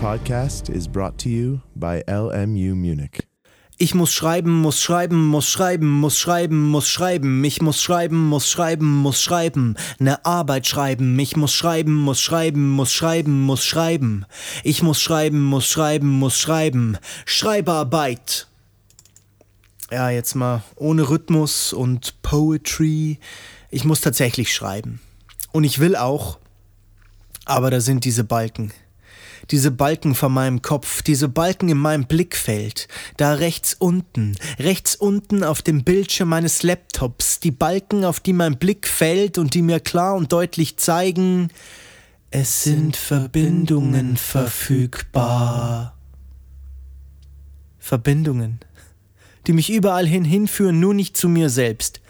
podcast is brought to you by LMU Munich. Ich muss schreiben, muss schreiben, muss schreiben, muss schreiben, muss schreiben. Ich muss schreiben, muss schreiben, muss schreiben. Ne Arbeit schreiben. Ich muss schreiben, muss schreiben, muss schreiben, muss schreiben. Ich muss schreiben, muss schreiben, muss schreiben. Schreibarbeit. Ja, jetzt mal ohne Rhythmus und Poetry. Ich muss tatsächlich schreiben. Und ich will auch. Aber da sind diese Balken diese Balken vor meinem Kopf, diese Balken in meinem Blickfeld, da rechts unten, rechts unten auf dem Bildschirm meines Laptops, die Balken, auf die mein Blick fällt und die mir klar und deutlich zeigen, es sind Verbindungen verfügbar. Verbindungen, die mich überall hin hinführen, nur nicht zu mir selbst.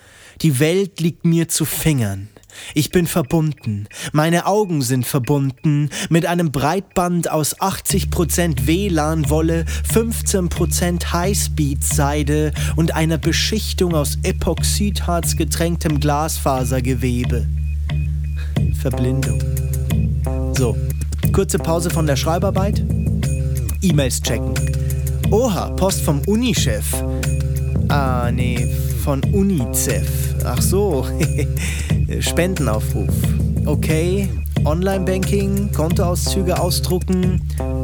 Die Welt liegt mir zu Fingern. Ich bin verbunden. Meine Augen sind verbunden mit einem Breitband aus 80% WLAN-Wolle, 15% Highspeed-Seide und einer Beschichtung aus Epoxidharz getränktem Glasfasergewebe. Verblindung. So, kurze Pause von der Schreibarbeit. E-Mails checken. Oha, Post vom Unichef. Ah, nee, von UNICEF. Ach so. Spendenaufruf. Okay, Online-Banking, Kontoauszüge ausdrucken,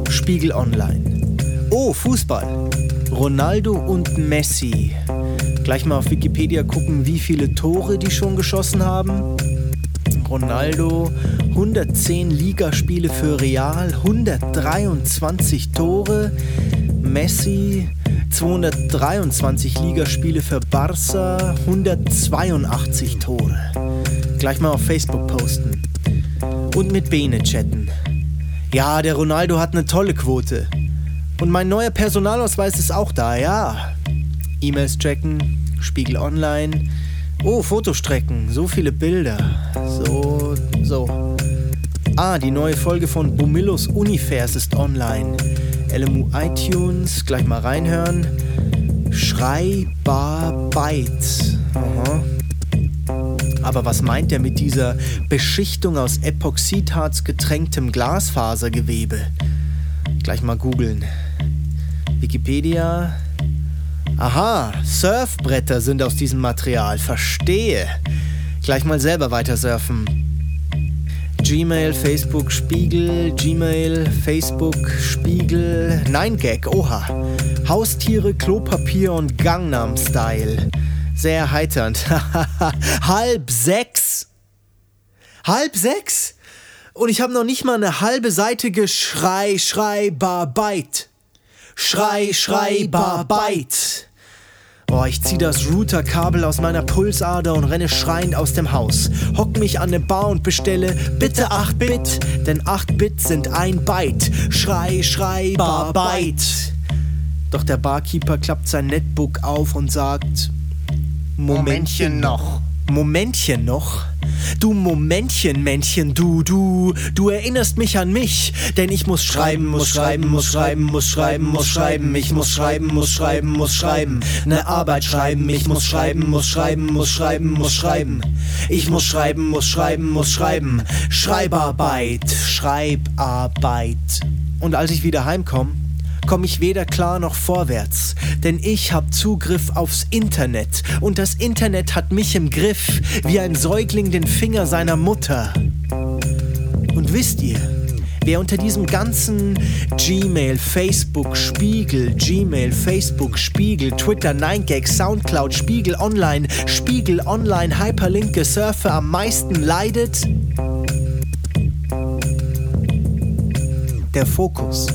Spiegel Online. Oh, Fußball. Ronaldo und Messi. Gleich mal auf Wikipedia gucken, wie viele Tore die schon geschossen haben. Ronaldo 110 Ligaspiele für Real, 123 Tore. Messi 223 Ligaspiele für Barca, 182 Tore gleich mal auf Facebook posten. Und mit Bene chatten. Ja, der Ronaldo hat eine tolle Quote. Und mein neuer Personalausweis ist auch da, ja. E-Mails checken, Spiegel Online. Oh, Fotostrecken, so viele Bilder. So, so. Ah, die neue Folge von Bumillus Univers ist online. LMU iTunes, gleich mal reinhören. Schreibarbeit. Aha. Aber was meint er mit dieser Beschichtung aus Epoxidharz getränktem Glasfasergewebe? Gleich mal googeln. Wikipedia. Aha, Surfbretter sind aus diesem Material. Verstehe. Gleich mal selber weiter surfen. Gmail, Facebook, Spiegel, Gmail, Facebook, Spiegel, Nein Gag, oha. Haustiere, Klopapier und Gangnam Style. Sehr heiternd. Halb sechs. Halb sechs? Und ich habe noch nicht mal eine halbe Seite geschrei, schrei, barbeit. Schrei, schrei, barbeit. Boah, ich zieh das Routerkabel aus meiner Pulsader und renne schreiend aus dem Haus. Hock mich an ne Bar und bestelle bitte 8 Bit, denn 8 Bit sind ein Byte. Schrei, schrei, barbeit. Doch der Barkeeper klappt sein Netbook auf und sagt, Momentchen noch. Momentchen noch? Du Momentchen, Männchen, du, du, du erinnerst mich an mich, denn ich muss schreiben, muss schreiben, muss schreiben, muss schreiben, muss schreiben, ich muss schreiben, muss schreiben, muss schreiben, ne Arbeit schreiben, ich muss schreiben, muss schreiben, muss schreiben, muss schreiben, ich muss schreiben, muss schreiben, muss schreiben, Schreibarbeit, Schreibarbeit. Und als ich wieder heimkomme, komme ich weder klar noch vorwärts, denn ich habe Zugriff aufs Internet und das Internet hat mich im Griff, wie ein Säugling den Finger seiner Mutter. Und wisst ihr, wer unter diesem ganzen Gmail, Facebook, Spiegel, Gmail, Facebook, Spiegel, Twitter, 9gag, Soundcloud, Spiegel Online, Spiegel Online, Hyperlinke, Surfer am meisten leidet? Der Fokus.